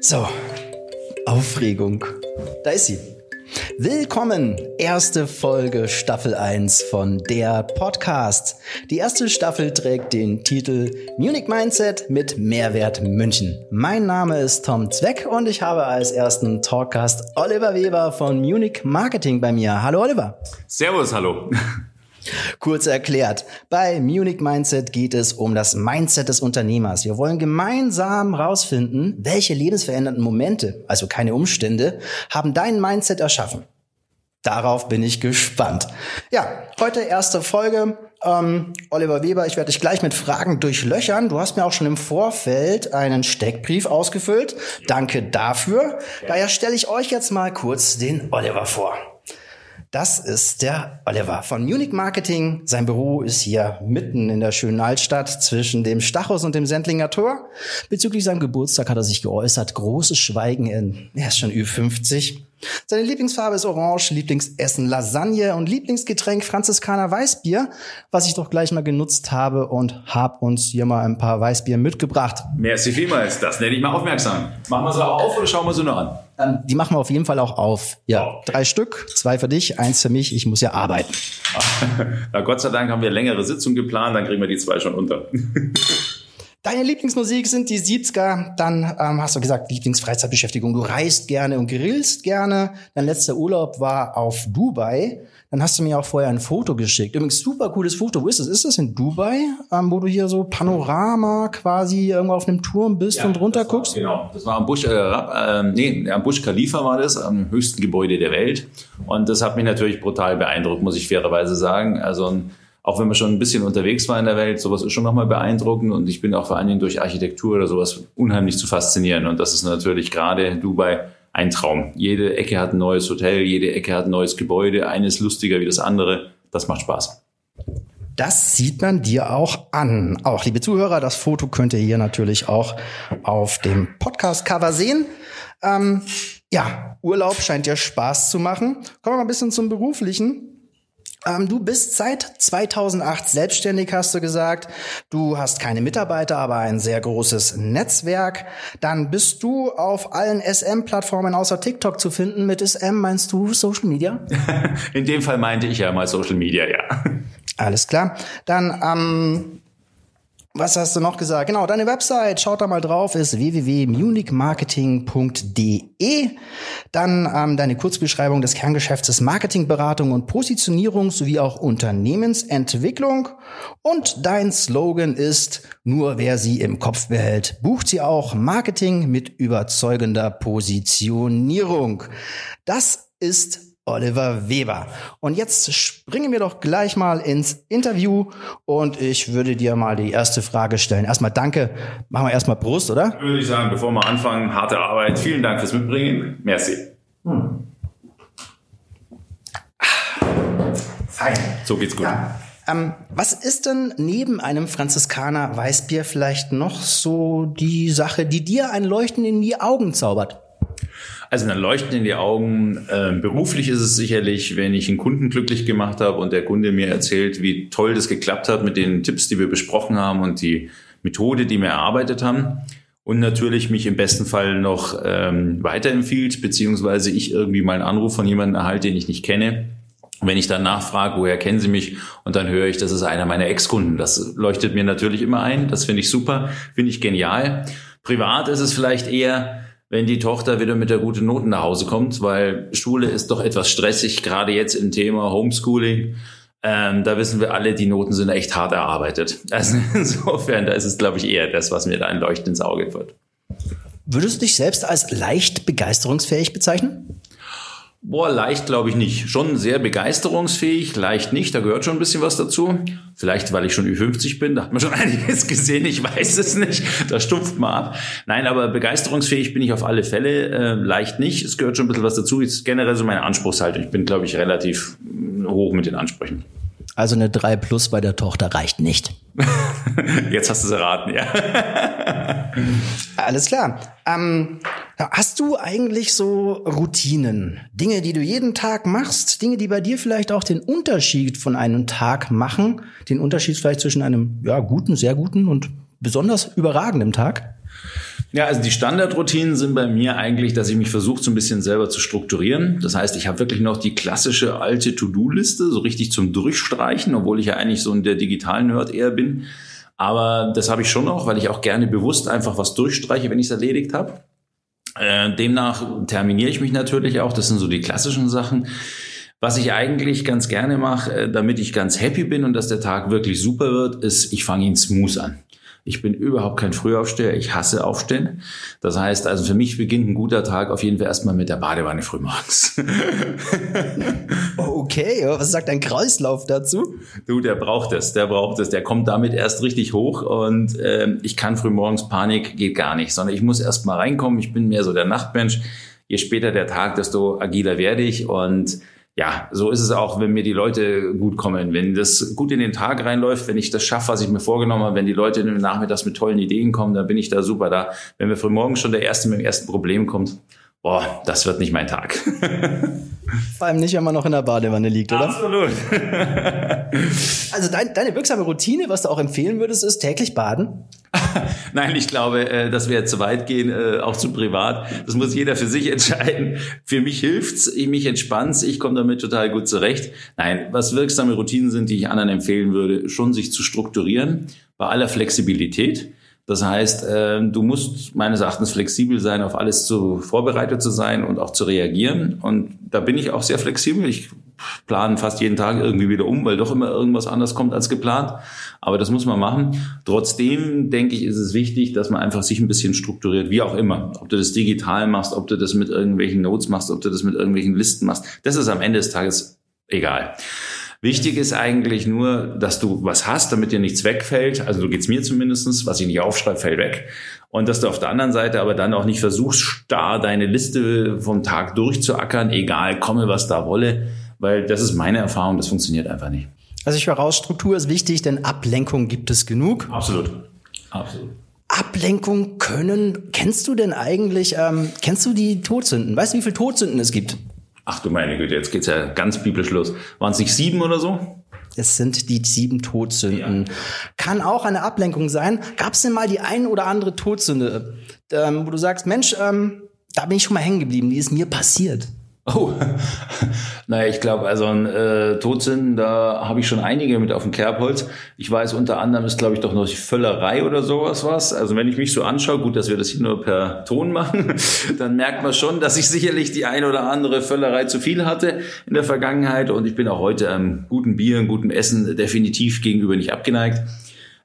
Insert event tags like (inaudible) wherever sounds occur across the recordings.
So, Aufregung. Da ist sie. Willkommen, erste Folge Staffel 1 von der Podcast. Die erste Staffel trägt den Titel Munich Mindset mit Mehrwert München. Mein Name ist Tom Zweck und ich habe als ersten Talkgast Oliver Weber von Munich Marketing bei mir. Hallo Oliver. Servus, hallo. Kurz erklärt, bei Munich Mindset geht es um das Mindset des Unternehmers. Wir wollen gemeinsam herausfinden, welche lebensverändernden Momente, also keine Umstände, haben dein Mindset erschaffen. Darauf bin ich gespannt. Ja, heute erste Folge. Ähm, Oliver Weber, ich werde dich gleich mit Fragen durchlöchern. Du hast mir auch schon im Vorfeld einen Steckbrief ausgefüllt. Danke dafür. Daher stelle ich euch jetzt mal kurz den Oliver vor. Das ist der Oliver von Munich Marketing. Sein Büro ist hier mitten in der schönen Altstadt zwischen dem Stachus und dem Sendlinger Tor. Bezüglich seinem Geburtstag hat er sich geäußert. Großes Schweigen in, er ist schon Ü50. Seine Lieblingsfarbe ist Orange, Lieblingsessen Lasagne und Lieblingsgetränk Franziskaner Weißbier, was ich doch gleich mal genutzt habe und habe uns hier mal ein paar Weißbier mitgebracht. Merci vielmals, das nenne ich mal aufmerksam. Machen wir sie auf oder schauen wir sie nur an? Ähm, die machen wir auf jeden Fall auch auf. Ja, okay. drei Stück, zwei für dich, eins für mich. Ich muss ja arbeiten. (laughs) Na Gott sei Dank haben wir längere Sitzungen geplant, dann kriegen wir die zwei schon unter. (laughs) Deine Lieblingsmusik sind die 70er. Dann ähm, hast du gesagt, Lieblingsfreizeitbeschäftigung. Du reist gerne und grillst gerne. Dein letzter Urlaub war auf Dubai. Dann hast du mir auch vorher ein Foto geschickt. Übrigens super cooles Foto. Wo ist es? Ist das in Dubai, ähm, wo du hier so Panorama quasi irgendwo auf einem Turm bist ja, und runter das war, guckst? Genau. Das war am Busch, äh, äh, nee, am Busch Khalifa war das, am höchsten Gebäude der Welt. Und das hat mich natürlich brutal beeindruckt, muss ich fairerweise sagen. Also ein auch wenn man schon ein bisschen unterwegs war in der Welt, sowas ist schon nochmal beeindruckend und ich bin auch vor allen Dingen durch Architektur oder sowas unheimlich zu faszinieren und das ist natürlich gerade Dubai ein Traum. Jede Ecke hat ein neues Hotel, jede Ecke hat ein neues Gebäude, eines lustiger wie das andere. Das macht Spaß. Das sieht man dir auch an. Auch liebe Zuhörer, das Foto könnt ihr hier natürlich auch auf dem Podcast-Cover sehen. Ähm, ja, Urlaub scheint dir Spaß zu machen. Kommen wir mal ein bisschen zum Beruflichen. Ähm, du bist seit 2008 selbstständig, hast du gesagt. Du hast keine Mitarbeiter, aber ein sehr großes Netzwerk. Dann bist du auf allen SM-Plattformen außer TikTok zu finden. Mit SM meinst du Social Media? (laughs) In dem Fall meinte ich ja mal Social Media, ja. Alles klar. Dann ähm, was hast du noch gesagt? Genau, deine Website, schaut da mal drauf, ist www.munichmarketing.de. Dann ähm, deine Kurzbeschreibung des Kerngeschäfts ist Marketingberatung und Positionierung sowie auch Unternehmensentwicklung. Und dein Slogan ist, nur wer sie im Kopf behält, bucht sie auch Marketing mit überzeugender Positionierung. Das ist Oliver Weber. Und jetzt springen wir doch gleich mal ins Interview und ich würde dir mal die erste Frage stellen. Erstmal danke. Machen wir erstmal Brust, oder? Würde ich sagen, bevor wir anfangen, harte Arbeit. Vielen Dank fürs Mitbringen. Merci. Hm. Fein. So geht's gut. Ja. Ähm, was ist denn neben einem Franziskaner Weißbier vielleicht noch so die Sache, die dir ein Leuchten in die Augen zaubert? Also dann leuchten in die Augen. Ähm, beruflich ist es sicherlich, wenn ich einen Kunden glücklich gemacht habe und der Kunde mir erzählt, wie toll das geklappt hat mit den Tipps, die wir besprochen haben und die Methode, die wir erarbeitet haben. Und natürlich mich im besten Fall noch ähm, weiterempfiehlt, beziehungsweise ich irgendwie mal einen Anruf von jemandem erhalte, den ich nicht kenne. wenn ich dann nachfrage, woher kennen Sie mich? Und dann höre ich, das ist einer meiner Ex-Kunden. Das leuchtet mir natürlich immer ein. Das finde ich super, finde ich genial. Privat ist es vielleicht eher, wenn die Tochter wieder mit der guten Noten nach Hause kommt, weil Schule ist doch etwas stressig, gerade jetzt im Thema Homeschooling. Ähm, da wissen wir alle, die Noten sind echt hart erarbeitet. (laughs) Also insofern, da ist es, glaube ich, eher das, was mir da ein Leuchten ins Auge wird. Würdest du dich selbst als leicht begeisterungsfähig bezeichnen? Boah, leicht glaube ich nicht. Schon sehr begeisterungsfähig, leicht nicht, da gehört schon ein bisschen was dazu. Vielleicht, weil ich schon Ü50 bin, da hat man schon (laughs) einiges gesehen, ich weiß es nicht. Da stumpft man ab. Nein, aber begeisterungsfähig bin ich auf alle Fälle, äh, leicht nicht. Es gehört schon ein bisschen was dazu. Ist generell so meine Anspruchshaltung. Ich bin, glaube ich, relativ hoch mit den Ansprüchen. Also eine 3 plus bei der Tochter reicht nicht. (laughs) Jetzt hast du es erraten, ja. (laughs) Alles klar. Ähm, hast du eigentlich so Routinen, Dinge, die du jeden Tag machst, Dinge, die bei dir vielleicht auch den Unterschied von einem Tag machen, den Unterschied vielleicht zwischen einem ja guten, sehr guten und besonders überragend im Tag? Ja, also die Standardroutinen sind bei mir eigentlich, dass ich mich versuche, so ein bisschen selber zu strukturieren. Das heißt, ich habe wirklich noch die klassische alte To-Do-Liste, so richtig zum Durchstreichen, obwohl ich ja eigentlich so in der digitalen Nerd eher bin. Aber das habe ich schon noch, weil ich auch gerne bewusst einfach was durchstreiche, wenn ich es erledigt habe. Äh, demnach terminiere ich mich natürlich auch. Das sind so die klassischen Sachen. Was ich eigentlich ganz gerne mache, äh, damit ich ganz happy bin und dass der Tag wirklich super wird, ist, ich fange ihn smooth an. Ich bin überhaupt kein Frühaufsteher. Ich hasse Aufstehen. Das heißt, also für mich beginnt ein guter Tag auf jeden Fall erstmal mit der Badewanne frühmorgens. (laughs) okay, was sagt dein Kreislauf dazu? Du, der braucht es, der braucht es. Der kommt damit erst richtig hoch und äh, ich kann frühmorgens Panik, geht gar nicht, sondern ich muss erstmal reinkommen. Ich bin mehr so der Nachtmensch. Je später der Tag, desto agiler werde ich und ja, so ist es auch, wenn mir die Leute gut kommen. Wenn das gut in den Tag reinläuft, wenn ich das schaffe, was ich mir vorgenommen habe, wenn die Leute nachmittags mit tollen Ideen kommen, dann bin ich da super da. Wenn mir früh morgens schon der Erste mit dem ersten Problem kommt, boah, das wird nicht mein Tag. (laughs) Vor allem nicht, wenn man noch in der Badewanne liegt, oder? Absolut. (laughs) also dein, deine wirksame Routine, was du auch empfehlen würdest, ist täglich baden? (laughs) Nein, ich glaube, äh, dass wir zu weit gehen, äh, auch zu privat. Das muss jeder für sich (laughs) entscheiden. Für mich hilft's, ich mich entspannt's, ich komme damit total gut zurecht. Nein, was wirksame Routinen sind, die ich anderen empfehlen würde, schon sich zu strukturieren, bei aller Flexibilität. Das heißt, äh, du musst meines Erachtens flexibel sein, auf alles zu, vorbereitet zu sein und auch zu reagieren. Und da bin ich auch sehr flexibel. Ich plane fast jeden Tag irgendwie wieder um, weil doch immer irgendwas anders kommt als geplant. Aber das muss man machen. Trotzdem denke ich, ist es wichtig, dass man einfach sich ein bisschen strukturiert, wie auch immer. Ob du das digital machst, ob du das mit irgendwelchen Notes machst, ob du das mit irgendwelchen Listen machst. Das ist am Ende des Tages egal. Wichtig ist eigentlich nur, dass du was hast, damit dir nichts wegfällt. Also so geht's mir zumindestens, was ich nicht aufschreibe, fällt weg. Und dass du auf der anderen Seite aber dann auch nicht versuchst, starr deine Liste vom Tag durchzuackern, egal, komme was da wolle, weil das ist meine Erfahrung, das funktioniert einfach nicht. Also ich höre raus, Struktur ist wichtig, denn Ablenkung gibt es genug. Absolut. Absolut. Ablenkung können, kennst du denn eigentlich, ähm, kennst du die Todsünden? Weißt du, wie viele Todsünden es gibt? Ach du meine Güte, jetzt geht's ja ganz biblisch los. Waren es nicht sieben oder so? Es sind die sieben Todsünden. Ja. Kann auch eine Ablenkung sein. Gab es denn mal die ein oder andere Todsünde, ähm, wo du sagst, Mensch, ähm, da bin ich schon mal hängen geblieben, die ist mir passiert? Oh, (laughs) naja, ich glaube, also ein äh, Todsinn, da habe ich schon einige mit auf dem Kerbholz. Ich weiß, unter anderem ist, glaube ich, doch noch die Völlerei oder sowas was. Also wenn ich mich so anschaue, gut, dass wir das hier nur per Ton machen, (laughs) dann merkt man schon, dass ich sicherlich die ein oder andere Völlerei zu viel hatte in der Vergangenheit. Und ich bin auch heute am guten Bier, am guten Essen definitiv gegenüber nicht abgeneigt.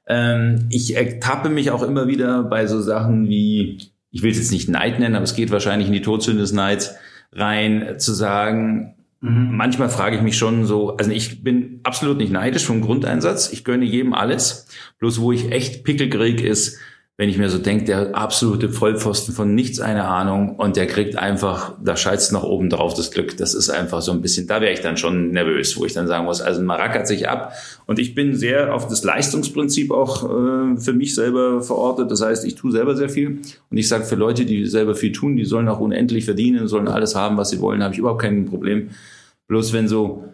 Ähm, ich ertappe mich auch immer wieder bei so Sachen wie, ich will es jetzt nicht Neid nennen, aber es geht wahrscheinlich in die Todsünde des Neids rein zu sagen, mhm. manchmal frage ich mich schon so, also ich bin absolut nicht neidisch vom Grundeinsatz, ich gönne jedem alles, bloß wo ich echt Pickel krieg ist, wenn ich mir so denke, der absolute Vollpfosten von nichts eine Ahnung und der kriegt einfach, da scheißt noch oben drauf das Glück. Das ist einfach so ein bisschen, da wäre ich dann schon nervös, wo ich dann sagen muss, also man rackert sich ab. Und ich bin sehr auf das Leistungsprinzip auch äh, für mich selber verortet. Das heißt, ich tue selber sehr viel. Und ich sage, für Leute, die selber viel tun, die sollen auch unendlich verdienen, sollen alles haben, was sie wollen, habe ich überhaupt kein Problem. Bloß wenn so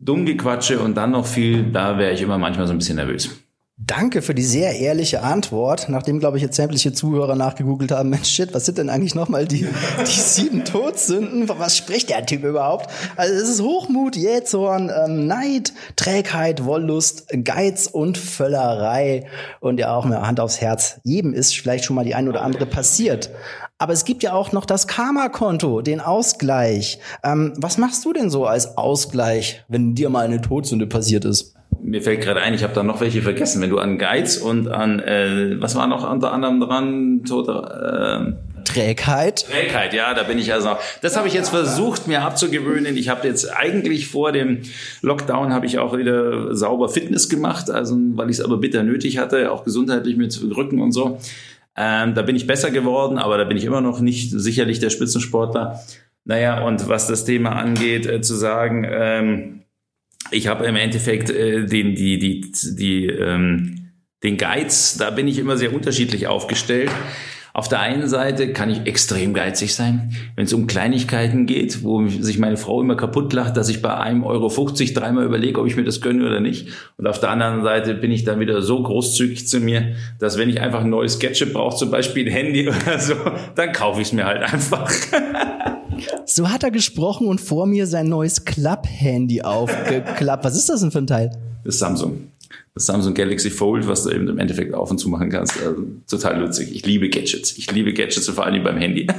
dumm gequatsche und dann noch viel, da wäre ich immer manchmal so ein bisschen nervös. Danke für die sehr ehrliche Antwort, nachdem, glaube ich, jetzt sämtliche Zuhörer nachgegoogelt haben, Mensch, shit, was sind denn eigentlich nochmal die, (laughs) die sieben Todsünden? Was spricht der Typ überhaupt? Also es ist Hochmut, Jähzorn, ähm, Neid, Trägheit, Wollust, Geiz und Völlerei. Und ja auch eine Hand aufs Herz. Jedem ist vielleicht schon mal die ein oder andere passiert. Aber es gibt ja auch noch das Karma-Konto, den Ausgleich. Ähm, was machst du denn so als Ausgleich, wenn dir mal eine Todsünde passiert ist? Mir fällt gerade ein, ich habe da noch welche vergessen. Wenn du an Geiz und an, äh, was war noch unter anderem dran? Tote, äh, Trägheit. Trägheit, ja, da bin ich also. Das habe ich jetzt versucht, mir abzugewöhnen. Ich habe jetzt eigentlich vor dem Lockdown habe ich auch wieder sauber Fitness gemacht, also weil ich es aber bitter nötig hatte, auch gesundheitlich mit Rücken und so. Ähm, da bin ich besser geworden, aber da bin ich immer noch nicht sicherlich der Spitzensportler. Naja, und was das Thema angeht, äh, zu sagen, ähm, ich habe im Endeffekt äh, den, die, die, die, ähm, den Geiz, da bin ich immer sehr unterschiedlich aufgestellt. Auf der einen Seite kann ich extrem geizig sein, wenn es um Kleinigkeiten geht, wo sich meine Frau immer kaputt lacht, dass ich bei einem Euro 50 dreimal überlege, ob ich mir das gönne oder nicht. Und auf der anderen Seite bin ich dann wieder so großzügig zu mir, dass wenn ich einfach ein neues Gadget brauche, zum Beispiel ein Handy (laughs) oder so, dann kaufe ich es mir halt einfach. (laughs) So hat er gesprochen und vor mir sein neues Klapp-Handy aufgeklappt. Was ist das denn für ein Teil? Das Samsung das Samsung Galaxy Fold, was du eben im Endeffekt auf und zu machen kannst. Also, total lustig. Ich liebe Gadgets. Ich liebe Gadgets und vor allem beim Handy. (laughs)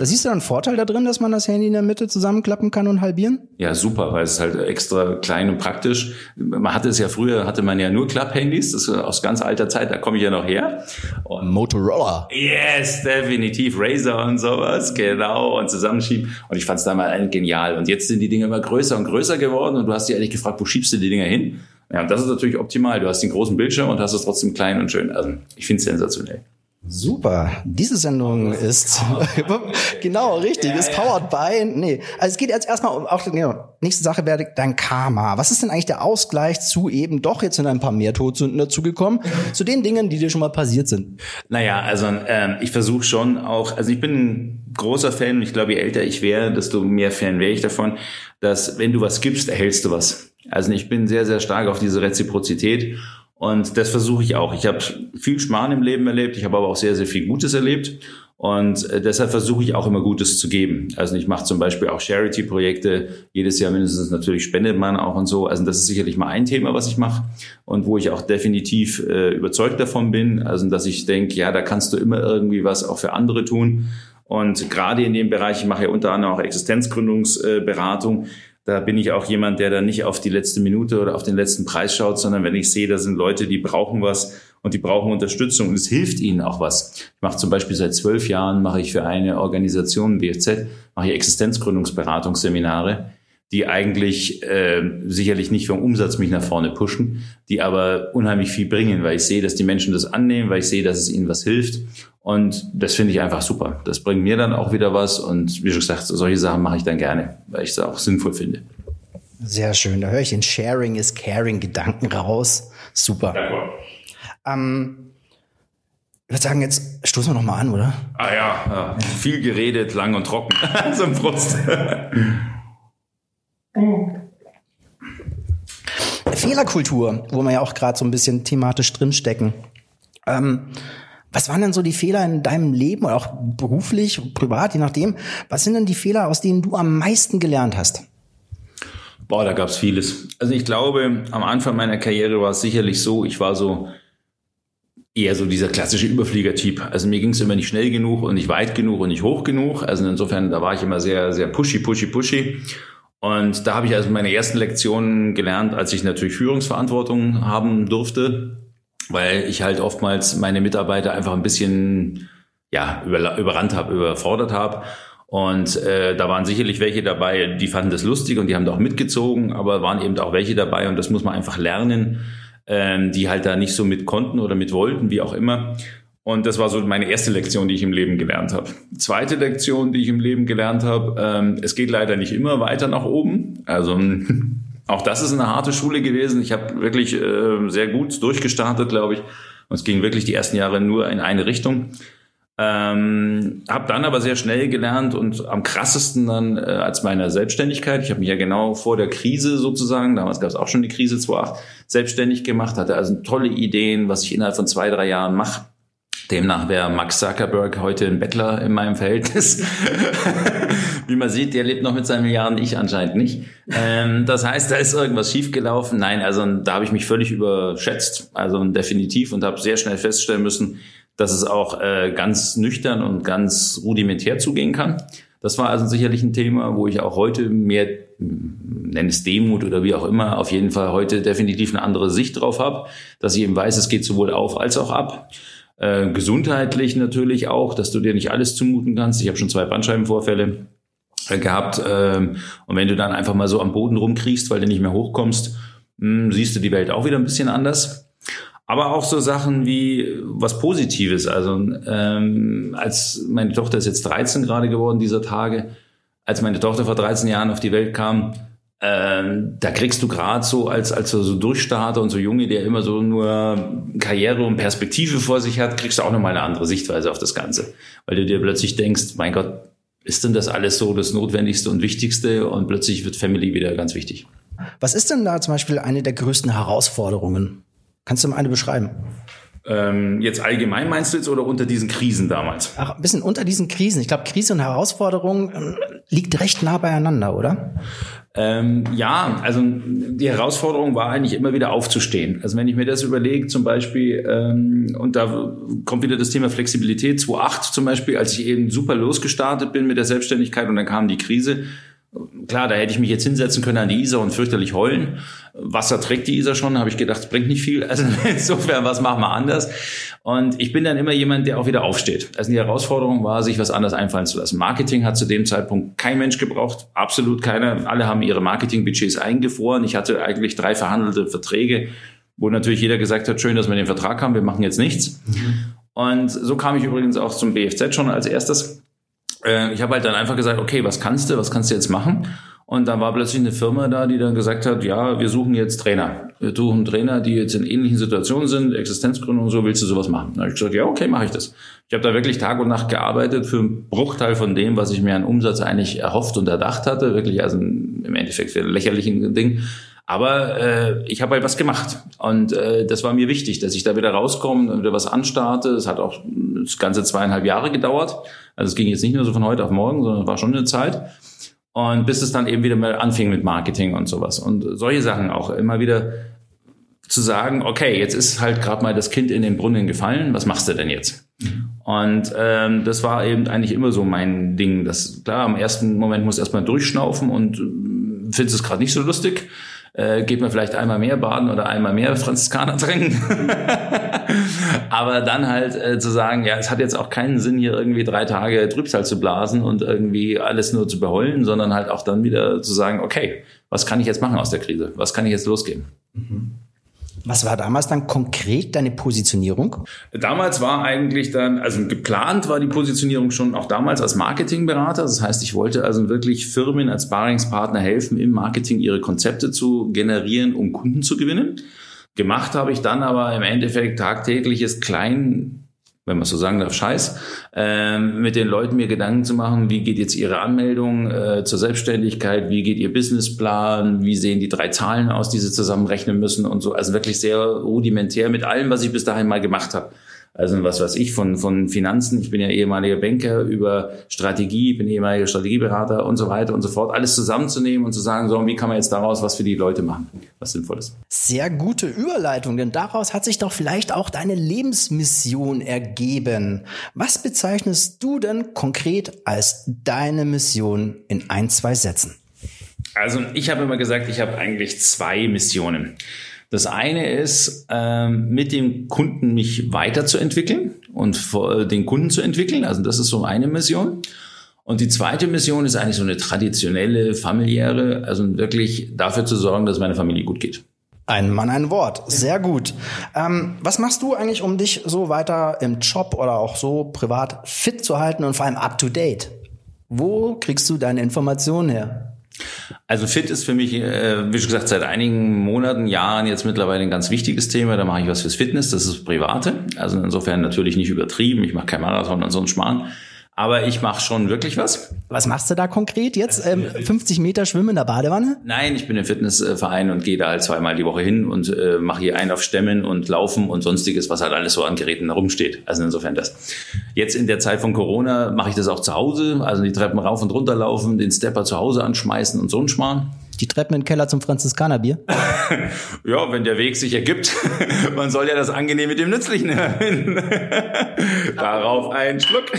Siehst du da einen Vorteil da drin, dass man das Handy in der Mitte zusammenklappen kann und halbieren? Ja, super, weil es halt extra klein und praktisch. Man hatte es ja früher, hatte man ja nur Klapphandys, das ist aus ganz alter Zeit, da komme ich ja noch her. Und Motorola. Yes, definitiv. Razer und sowas, genau, und zusammenschieben. Und ich fand es damals genial. Und jetzt sind die Dinge immer größer und größer geworden und du hast dich ehrlich gefragt, wo schiebst du die Dinger hin? Ja, und das ist natürlich optimal. Du hast den großen Bildschirm und hast es trotzdem klein und schön. Also ich finde es sensationell. Super. Diese Sendung ist (laughs) genau richtig. Ist powered by. Nee, also es geht jetzt erstmal um auch die nächste Sache wäre dein Karma. Was ist denn eigentlich der Ausgleich zu eben doch jetzt sind ein paar mehr Todsünden dazugekommen zu den Dingen, die dir schon mal passiert sind? Naja, also ähm, ich versuche schon auch. Also ich bin ein großer Fan ich glaube, je älter ich wäre, desto mehr Fan wäre ich davon, dass wenn du was gibst, erhältst du was. Also ich bin sehr, sehr stark auf diese Reziprozität und das versuche ich auch. Ich habe viel Schmarrn im Leben erlebt, ich habe aber auch sehr, sehr viel Gutes erlebt. Und äh, deshalb versuche ich auch immer Gutes zu geben. Also ich mache zum Beispiel auch Charity-Projekte. Jedes Jahr mindestens natürlich spendet man auch und so. Also das ist sicherlich mal ein Thema, was ich mache und wo ich auch definitiv äh, überzeugt davon bin. Also dass ich denke, ja, da kannst du immer irgendwie was auch für andere tun. Und gerade in dem Bereich, ich mache ja unter anderem auch Existenzgründungsberatung, da bin ich auch jemand, der da nicht auf die letzte Minute oder auf den letzten Preis schaut, sondern wenn ich sehe, da sind Leute, die brauchen was und die brauchen Unterstützung und es hilft ihnen auch was. Ich mache zum Beispiel seit zwölf Jahren, mache ich für eine Organisation, BFZ, mache ich Existenzgründungsberatungsseminare die eigentlich äh, sicherlich nicht vom Umsatz mich nach vorne pushen, die aber unheimlich viel bringen, weil ich sehe, dass die Menschen das annehmen, weil ich sehe, dass es ihnen was hilft. Und das finde ich einfach super. Das bringt mir dann auch wieder was. Und wie schon gesagt, solche Sachen mache ich dann gerne, weil ich es auch sinnvoll finde. Sehr schön. Da höre ich den Sharing is Caring Gedanken raus. Super. Ähm, ich würde sagen, jetzt stoßen wir noch mal an, oder? Ah ja, ja. viel geredet, lang und trocken. (laughs) Zum Brust. Fehlerkultur, wo wir ja auch gerade so ein bisschen thematisch drinstecken. Ähm, was waren denn so die Fehler in deinem Leben oder auch beruflich, privat, je nachdem? Was sind denn die Fehler, aus denen du am meisten gelernt hast? Boah, da gab's vieles. Also ich glaube, am Anfang meiner Karriere war es sicherlich so, ich war so eher so dieser klassische Überfliegertyp. Also mir ging's immer nicht schnell genug und nicht weit genug und nicht hoch genug. Also insofern, da war ich immer sehr, sehr pushy, pushy, pushy. Und da habe ich also meine ersten Lektionen gelernt, als ich natürlich Führungsverantwortung haben durfte, weil ich halt oftmals meine Mitarbeiter einfach ein bisschen ja, über, überrannt habe, überfordert habe. Und äh, da waren sicherlich welche dabei, die fanden das lustig und die haben da auch mitgezogen, aber waren eben auch welche dabei und das muss man einfach lernen, ähm, die halt da nicht so mit konnten oder mit wollten, wie auch immer. Und das war so meine erste Lektion, die ich im Leben gelernt habe. Zweite Lektion, die ich im Leben gelernt habe, ähm, es geht leider nicht immer weiter nach oben. Also (laughs) auch das ist eine harte Schule gewesen. Ich habe wirklich äh, sehr gut durchgestartet, glaube ich. Und es ging wirklich die ersten Jahre nur in eine Richtung. Ähm, habe dann aber sehr schnell gelernt und am krassesten dann äh, als meiner Selbstständigkeit. Ich habe mich ja genau vor der Krise sozusagen, damals gab es auch schon die Krise 2008, selbstständig gemacht, hatte also tolle Ideen, was ich innerhalb von zwei, drei Jahren mache Demnach wäre Max Zuckerberg heute ein Bettler in meinem Verhältnis. (laughs) Wie man sieht, der lebt noch mit seinen Milliarden, ich anscheinend nicht. Ähm, das heißt, da ist irgendwas schiefgelaufen. Nein, also da habe ich mich völlig überschätzt, also definitiv und habe sehr schnell feststellen müssen, dass es auch äh, ganz nüchtern und ganz rudimentär zugehen kann. Das war also sicherlich ein Thema, wo ich auch heute mehr, nenne es Demut oder wie auch immer, auf jeden Fall heute definitiv eine andere Sicht drauf habe, dass ich eben weiß, es geht sowohl auf als auch ab. Äh, gesundheitlich natürlich auch, dass du dir nicht alles zumuten kannst. Ich habe schon zwei Bandscheibenvorfälle äh, gehabt. Ähm, und wenn du dann einfach mal so am Boden rumkriegst, weil du nicht mehr hochkommst, mh, hm, siehst du die Welt auch wieder ein bisschen anders. Aber auch so Sachen wie was Positives. Also ähm, als meine Tochter ist jetzt 13 gerade geworden dieser Tage, als meine Tochter vor 13 Jahren auf die Welt kam, ähm, da kriegst du gerade so als, als so Durchstarter und so Junge, der immer so nur Karriere und Perspektive vor sich hat, kriegst du auch nochmal eine andere Sichtweise auf das Ganze. Weil du dir plötzlich denkst, mein Gott, ist denn das alles so das Notwendigste und Wichtigste? Und plötzlich wird Family wieder ganz wichtig. Was ist denn da zum Beispiel eine der größten Herausforderungen? Kannst du mal eine beschreiben? Ähm, jetzt allgemein meinst du jetzt oder unter diesen Krisen damals? Ach, ein bisschen unter diesen Krisen. Ich glaube, Krise und Herausforderung ähm, liegt recht nah beieinander, oder? Ähm, ja, also die Herausforderung war eigentlich immer wieder aufzustehen. Also wenn ich mir das überlege, zum Beispiel, ähm, und da kommt wieder das Thema Flexibilität, 2008 zum Beispiel, als ich eben super losgestartet bin mit der Selbstständigkeit und dann kam die Krise, Klar, da hätte ich mich jetzt hinsetzen können an die Isar und fürchterlich heulen. Wasser trägt die Isar schon, habe ich gedacht, es bringt nicht viel. Also (laughs) insofern, was machen wir anders? Und ich bin dann immer jemand, der auch wieder aufsteht. Also die Herausforderung war, sich was anderes einfallen zu lassen. Marketing hat zu dem Zeitpunkt kein Mensch gebraucht, absolut keiner. Alle haben ihre Marketingbudgets eingefroren. Ich hatte eigentlich drei verhandelte Verträge, wo natürlich jeder gesagt hat, schön, dass wir den Vertrag haben, wir machen jetzt nichts. Mhm. Und so kam ich übrigens auch zum BFZ schon als erstes äh, ich habe halt dann einfach gesagt, okay, was kannst du, was kannst du jetzt machen? Und dann war plötzlich eine Firma da, die dann gesagt hat, ja, wir suchen jetzt Trainer. Wir suchen Trainer, die jetzt in ähnlichen Situationen sind, Existenzgründung und so, willst du sowas machen? Dann habe ich gesagt, ja, okay, mache ich das. Ich habe da wirklich Tag und Nacht gearbeitet für einen Bruchteil von dem, was ich mir an Umsatz eigentlich erhofft und erdacht hatte. Wirklich, also im Endeffekt für lächerlichen Ding. Aber äh, ich habe halt was gemacht und äh, das war mir wichtig, dass ich da wieder rauskomme und wieder was anstarte. Es hat auch das ganze zweieinhalb Jahre gedauert. Also es ging jetzt nicht nur so von heute auf morgen, sondern es war schon eine Zeit. Und bis es dann eben wieder mal anfing mit Marketing und sowas. Und solche Sachen auch immer wieder zu sagen, okay, jetzt ist halt gerade mal das Kind in den Brunnen gefallen, was machst du denn jetzt? Und ähm, das war eben eigentlich immer so mein Ding. Das klar, am ersten Moment muss erstmal durchschnaufen und äh, findest es gerade nicht so lustig äh, geht man vielleicht einmal mehr baden oder einmal mehr Franziskaner (laughs) trinken. Aber dann halt äh, zu sagen, ja, es hat jetzt auch keinen Sinn, hier irgendwie drei Tage Trübsal zu blasen und irgendwie alles nur zu beheulen, sondern halt auch dann wieder zu sagen, okay, was kann ich jetzt machen aus der Krise? Was kann ich jetzt losgehen? Mhm. Was war damals dann konkret deine Positionierung? Damals war eigentlich dann, also geplant war die Positionierung schon auch damals als Marketingberater. Das heißt, ich wollte also wirklich Firmen als Baringspartner helfen, im Marketing ihre Konzepte zu generieren, um Kunden zu gewinnen. Gemacht habe ich dann aber im Endeffekt tagtägliches klein wenn man so sagen darf, Scheiß, ähm, mit den Leuten mir Gedanken zu machen, wie geht jetzt ihre Anmeldung äh, zur Selbstständigkeit, wie geht ihr Businessplan, wie sehen die drei Zahlen aus, die sie zusammenrechnen müssen und so. Also wirklich sehr rudimentär mit allem, was ich bis dahin mal gemacht habe. Also was weiß ich, von, von Finanzen, ich bin ja ehemaliger Banker, über Strategie, ich bin ehemaliger Strategieberater und so weiter und so fort, alles zusammenzunehmen und zu sagen, so, wie kann man jetzt daraus was für die Leute machen, was Sinnvolles. Sehr gute Überleitung, denn daraus hat sich doch vielleicht auch deine Lebensmission ergeben. Was bezeichnest du denn konkret als deine Mission in ein, zwei Sätzen? Also ich habe immer gesagt, ich habe eigentlich zwei Missionen. Das eine ist, ähm, mit dem Kunden mich weiterzuentwickeln und den Kunden zu entwickeln. Also das ist so eine Mission. Und die zweite Mission ist eigentlich so eine traditionelle, familiäre, also wirklich dafür zu sorgen, dass meine Familie gut geht. Ein Mann, ein Wort. Sehr gut. Ähm, was machst du eigentlich, um dich so weiter im Job oder auch so privat fit zu halten und vor allem up to date? Wo kriegst du deine Informationen her? Also Fit ist für mich, äh, wie schon gesagt, seit einigen Monaten, Jahren jetzt mittlerweile ein ganz wichtiges Thema. Da mache ich was fürs Fitness, das ist private. Also insofern natürlich nicht übertrieben. Ich mache kein Marathon und so einen Schmarrn. Aber ich mache schon wirklich was. Was machst du da konkret jetzt? Ähm, 50 Meter Schwimmen in der Badewanne? Nein, ich bin im Fitnessverein und gehe da halt zweimal die Woche hin und äh, mache hier einen auf Stämmen und Laufen und sonstiges, was halt alles so an Geräten herumsteht. Also insofern das. Jetzt in der Zeit von Corona mache ich das auch zu Hause, also die Treppen rauf und runter laufen, den Stepper zu Hause anschmeißen und so ein Schmarrn. Die Treppen im Keller zum Franziskanerbier? (laughs) ja, wenn der Weg sich ergibt. (laughs) Man soll ja das Angenehme mit dem Nützlichen (laughs) hören. Darauf ein Schluck.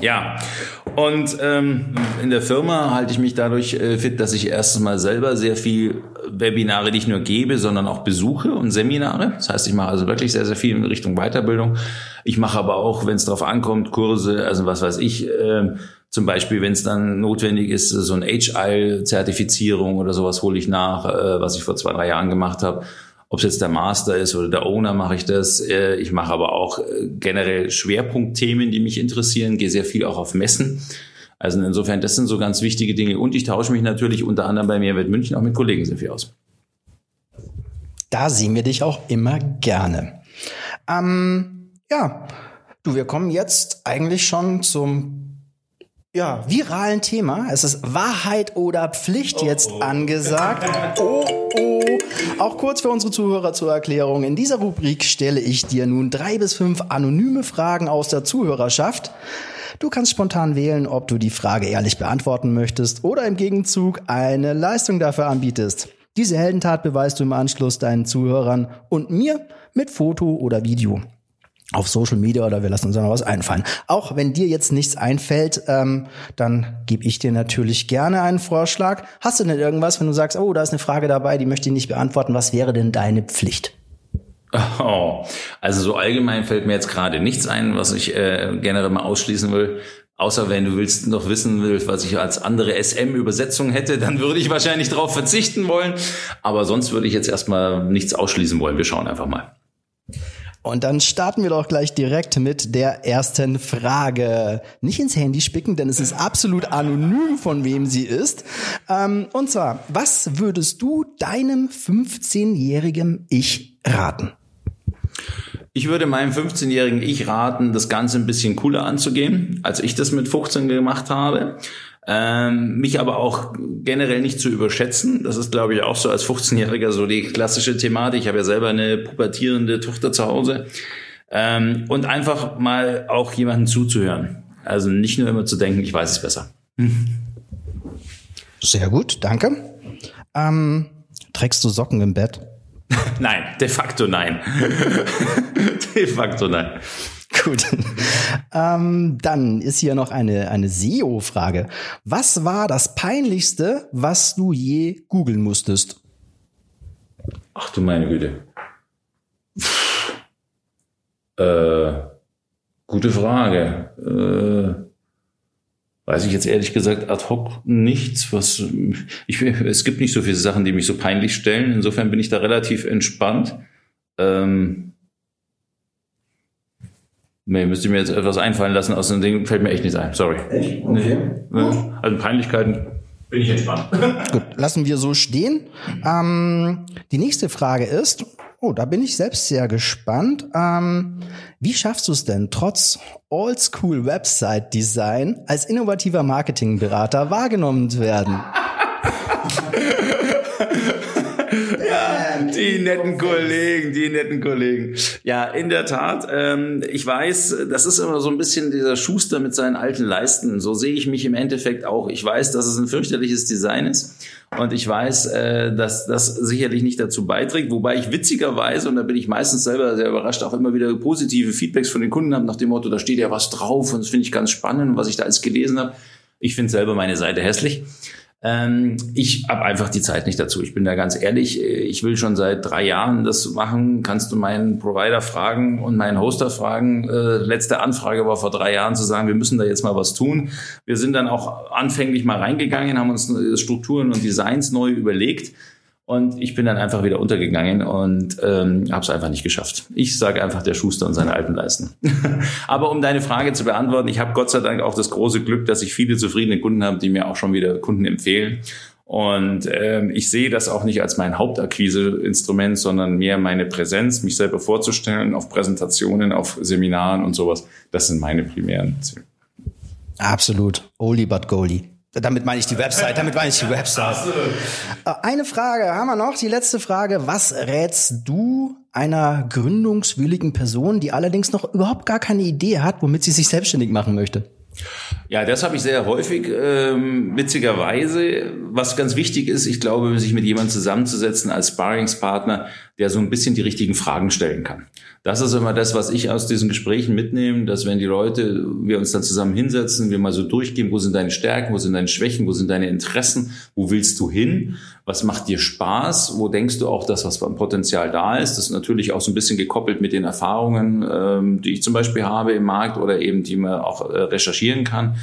Ja, und ähm, in der Firma halte ich mich dadurch äh, fit, dass ich erstens mal selber sehr viel Webinare nicht nur gebe, sondern auch besuche und Seminare. Das heißt, ich mache also wirklich sehr, sehr viel in Richtung Weiterbildung. Ich mache aber auch, wenn es darauf ankommt, Kurse, also was weiß ich, äh, zum Beispiel, wenn es dann notwendig ist, so ein Agile-Zertifizierung oder sowas hole ich nach, äh, was ich vor zwei, drei Jahren gemacht habe. Ob es jetzt der Master ist oder der Owner, mache ich das. Äh, ich mache aber auch äh, generell Schwerpunktthemen, die mich interessieren, gehe sehr viel auch auf Messen. Also insofern, das sind so ganz wichtige Dinge. Und ich tausche mich natürlich unter anderem bei Mehrwert München auch mit Kollegen sehr viel aus. Da sehen wir dich auch immer gerne. Ähm, ja, du, wir kommen jetzt eigentlich schon zum ja, viralen Thema. Es ist Wahrheit oder Pflicht jetzt oh, oh. angesagt. (laughs) Oh, oh. Auch kurz für unsere Zuhörer zur Erklärung. In dieser Rubrik stelle ich dir nun drei bis fünf anonyme Fragen aus der Zuhörerschaft. Du kannst spontan wählen, ob du die Frage ehrlich beantworten möchtest oder im Gegenzug eine Leistung dafür anbietest. Diese Heldentat beweist du im Anschluss deinen Zuhörern und mir mit Foto oder Video auf Social Media oder wir lassen uns noch was einfallen. Auch wenn dir jetzt nichts einfällt, ähm, dann gebe ich dir natürlich gerne einen Vorschlag. Hast du denn irgendwas, wenn du sagst, oh, da ist eine Frage dabei, die möchte ich nicht beantworten, was wäre denn deine Pflicht? Oh, also so allgemein fällt mir jetzt gerade nichts ein, was ich äh, generell mal ausschließen will. Außer wenn du willst noch wissen willst, was ich als andere SM-Übersetzung hätte, dann würde ich wahrscheinlich darauf verzichten wollen. Aber sonst würde ich jetzt erstmal nichts ausschließen wollen. Wir schauen einfach mal. Und dann starten wir doch gleich direkt mit der ersten Frage. Nicht ins Handy spicken, denn es ist absolut anonym, von wem sie ist. Ähm, und zwar, was würdest du deinem 15-jährigen Ich raten? Ich würde meinem 15-jährigen Ich raten, das Ganze ein bisschen cooler anzugehen, als ich das mit 15 gemacht habe. Ähm, mich aber auch generell nicht zu überschätzen. Das ist, glaube ich, auch so als 15-Jähriger so die klassische Thematik. Ich habe ja selber eine pubertierende Tochter zu Hause. Ähm, und einfach mal auch jemanden zuzuhören. Also nicht nur immer zu denken, ich weiß es besser. (laughs) Sehr gut, danke. Ähm, trägst du Socken im Bett? (laughs) nein, de facto nein. (laughs) de facto nein. Gut. ähm, dann ist hier noch eine, eine SEO-Frage. Was war das Peinlichste, was du je googeln musstest? Ach du meine Güte. Äh, gute Frage. Äh, weiß ich jetzt ehrlich gesagt ad hoc nichts, was ich, es gibt nicht so viele Sachen, die mich so peinlich stellen. Insofern bin ich da relativ entspannt. Ähm, Nee, müsste mir jetzt etwas einfallen lassen. Aus dem Ding fällt mir echt nichts ein. Sorry. Echt? Okay. Nee. Also Peinlichkeiten bin ich entspannt. (laughs) Gut, lassen wir so stehen. Ähm, die nächste Frage ist, oh, da bin ich selbst sehr gespannt. Ähm, wie schaffst du es denn, trotz Oldschool Website Design als innovativer Marketingberater wahrgenommen zu werden? (laughs) Die netten Kollegen, die netten Kollegen. Ja, in der Tat. Ähm, ich weiß, das ist immer so ein bisschen dieser Schuster mit seinen alten Leisten. So sehe ich mich im Endeffekt auch. Ich weiß, dass es ein fürchterliches Design ist. Und ich weiß, äh, dass das sicherlich nicht dazu beiträgt, wobei ich witzigerweise, und da bin ich meistens selber sehr überrascht, auch immer wieder positive Feedbacks von den Kunden habe, nach dem Motto, da steht ja was drauf und das finde ich ganz spannend, was ich da alles gelesen habe. Ich finde selber meine Seite hässlich. Ähm, ich habe einfach die Zeit nicht dazu. Ich bin da ganz ehrlich. Ich will schon seit drei Jahren das machen. Kannst du meinen Provider fragen und meinen Hoster fragen? Äh, letzte Anfrage war vor drei Jahren zu sagen, wir müssen da jetzt mal was tun. Wir sind dann auch anfänglich mal reingegangen, haben uns Strukturen und Designs neu überlegt und ich bin dann einfach wieder untergegangen und ähm, habe es einfach nicht geschafft. Ich sage einfach der Schuster und seine alten Leisten. (laughs) Aber um deine Frage zu beantworten, ich habe Gott sei Dank auch das große Glück, dass ich viele zufriedene Kunden habe, die mir auch schon wieder Kunden empfehlen. Und ähm, ich sehe das auch nicht als mein Hauptakquiseinstrument, sondern mehr meine Präsenz, mich selber vorzustellen auf Präsentationen, auf Seminaren und sowas. Das sind meine primären Ziele. Absolut. Oldie but goldie. Damit meine ich die Website, damit meine ich die Website. Äh, eine Frage haben wir noch, die letzte Frage. Was rätst du einer gründungswilligen Person, die allerdings noch überhaupt gar keine Idee hat, womit sie sich selbstständig machen möchte? Ja, das habe ich sehr häufig, ähm, witzigerweise. Was ganz wichtig ist, ich glaube, sich mit jemandem zusammenzusetzen als Sparringspartner, der so ein bisschen die richtigen Fragen stellen kann. Das ist immer das, was ich aus diesen Gesprächen mitnehme, dass wenn die Leute, wir uns dann zusammen hinsetzen, wir mal so durchgehen, wo sind deine Stärken, wo sind deine Schwächen, wo sind deine Interessen, wo willst du hin, was macht dir Spaß, wo denkst du auch, dass was beim Potenzial da ist. Das ist natürlich auch so ein bisschen gekoppelt mit den Erfahrungen, ähm, die ich zum Beispiel habe im Markt oder eben die man auch äh, recherchieren kann.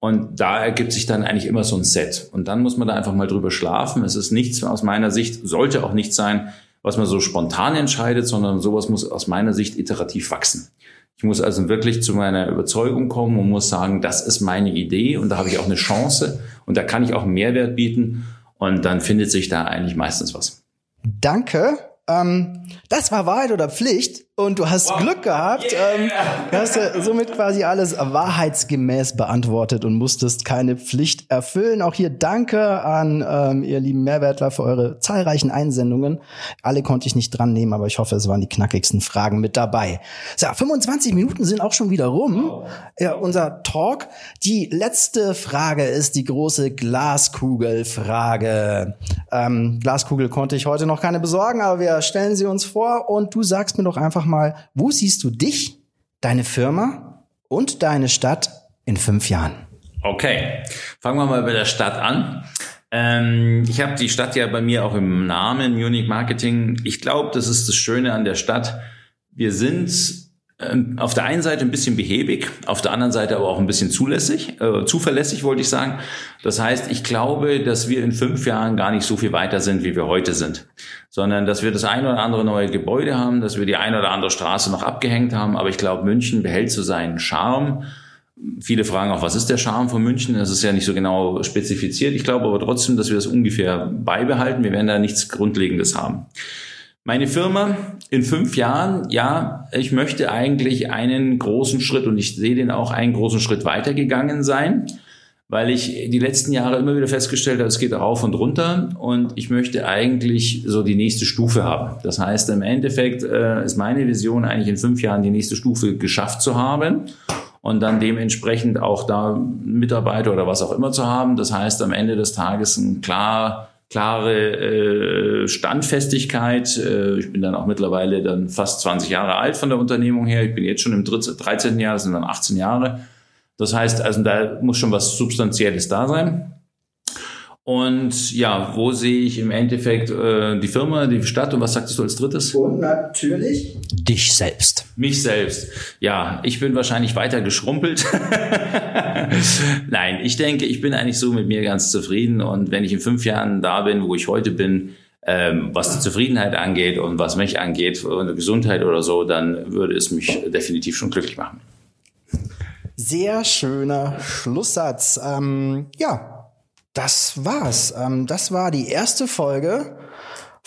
Und da ergibt sich dann eigentlich immer so ein Set. Und dann muss man da einfach mal drüber schlafen. Es ist nichts aus meiner Sicht, sollte auch nicht sein, was man so spontan entscheidet, sondern sowas muss aus meiner Sicht iterativ wachsen. Ich muss also wirklich zu meiner Überzeugung kommen und muss sagen, das ist meine Idee und da habe ich auch eine Chance und da kann ich auch einen Mehrwert bieten und dann findet sich da eigentlich meistens was. Danke. Ähm, das war Wahrheit oder Pflicht und du hast wow. Glück gehabt. Yeah. Ähm, du hast ja somit quasi alles wahrheitsgemäß beantwortet und musstest keine Pflicht erfüllen. Auch hier danke an ähm, ihr lieben Mehrwertler für eure zahlreichen Einsendungen. Alle konnte ich nicht dran nehmen, aber ich hoffe, es waren die knackigsten Fragen mit dabei. So, 25 Minuten sind auch schon wieder rum. Wow. Ja, unser Talk. Die letzte Frage ist die große Glaskugelfrage. Ähm, Glaskugel konnte ich heute noch keine besorgen, aber wir stellen sie uns vor und du sagst mir doch einfach mal, wo siehst du dich, deine Firma und deine Stadt in fünf Jahren? Okay, fangen wir mal bei der Stadt an. Ähm, ich habe die Stadt ja bei mir auch im Namen Munich Marketing. Ich glaube, das ist das Schöne an der Stadt. Wir sind auf der einen Seite ein bisschen behäbig, auf der anderen Seite aber auch ein bisschen zulässig, äh, zuverlässig wollte ich sagen. Das heißt, ich glaube, dass wir in fünf Jahren gar nicht so viel weiter sind, wie wir heute sind, sondern dass wir das ein oder andere neue Gebäude haben, dass wir die ein oder andere Straße noch abgehängt haben. Aber ich glaube, München behält so seinen Charme. Viele fragen auch, was ist der Charme von München? Das ist ja nicht so genau spezifiziert. Ich glaube aber trotzdem, dass wir das ungefähr beibehalten. Wir werden da nichts Grundlegendes haben. Meine Firma in fünf Jahren, ja, ich möchte eigentlich einen großen Schritt und ich sehe den auch einen großen Schritt weitergegangen sein, weil ich die letzten Jahre immer wieder festgestellt habe, es geht rauf und runter und ich möchte eigentlich so die nächste Stufe haben. Das heißt, im Endeffekt äh, ist meine Vision eigentlich in fünf Jahren die nächste Stufe geschafft zu haben und dann dementsprechend auch da Mitarbeiter oder was auch immer zu haben. Das heißt, am Ende des Tages ein klar klare äh, Standfestigkeit. Äh, ich bin dann auch mittlerweile dann fast 20 Jahre alt von der Unternehmung her. Ich bin jetzt schon im 13. Jahr, das sind dann 18 Jahre. Das heißt, also da muss schon was Substanzielles da sein. Und ja, wo sehe ich im Endeffekt äh, die Firma, die Stadt und was sagtest du als drittes? Und natürlich dich selbst. Mich selbst. Ja, ich bin wahrscheinlich weiter geschrumpelt. (laughs) Nein, ich denke, ich bin eigentlich so mit mir ganz zufrieden und wenn ich in fünf Jahren da bin, wo ich heute bin, ähm, was die Zufriedenheit angeht und was mich angeht und Gesundheit oder so, dann würde es mich definitiv schon glücklich machen. Sehr schöner Schlusssatz. Ähm, ja, das war's. Ähm, das war die erste Folge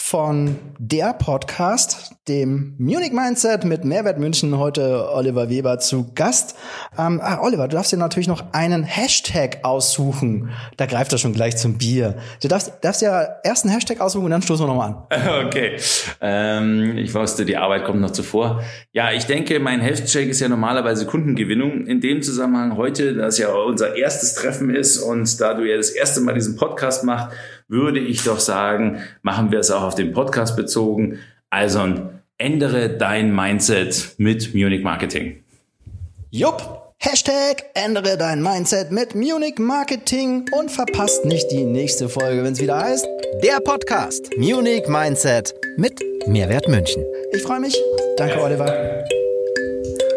von der Podcast, dem Munich Mindset mit Mehrwert München. Heute Oliver Weber zu Gast. Ähm, ah, Oliver, du darfst dir natürlich noch einen Hashtag aussuchen. Da greift er schon gleich zum Bier. Du darfst, darfst ja erst einen Hashtag aussuchen und dann stoßen wir nochmal an. (laughs) Okay. Ähm, ich wusste, die Arbeit kommt noch zuvor. Ja, ich denke, mein Hashtag ist ja normalerweise Kundengewinnung. In dem Zusammenhang heute, da es ja unser erstes Treffen ist und da du ja das erste Mal diesen Podcast machst, würde ich doch sagen, machen wir es auch auf den Podcast bezogen. Also ändere dein Mindset mit Munich Marketing. Jupp. Hashtag ändere dein Mindset mit Munich Marketing und verpasst nicht die nächste Folge, wenn es wieder heißt, der Podcast Munich Mindset mit Mehrwert München. Ich freue mich. Danke, Oliver.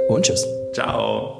Und tschüss. Ciao.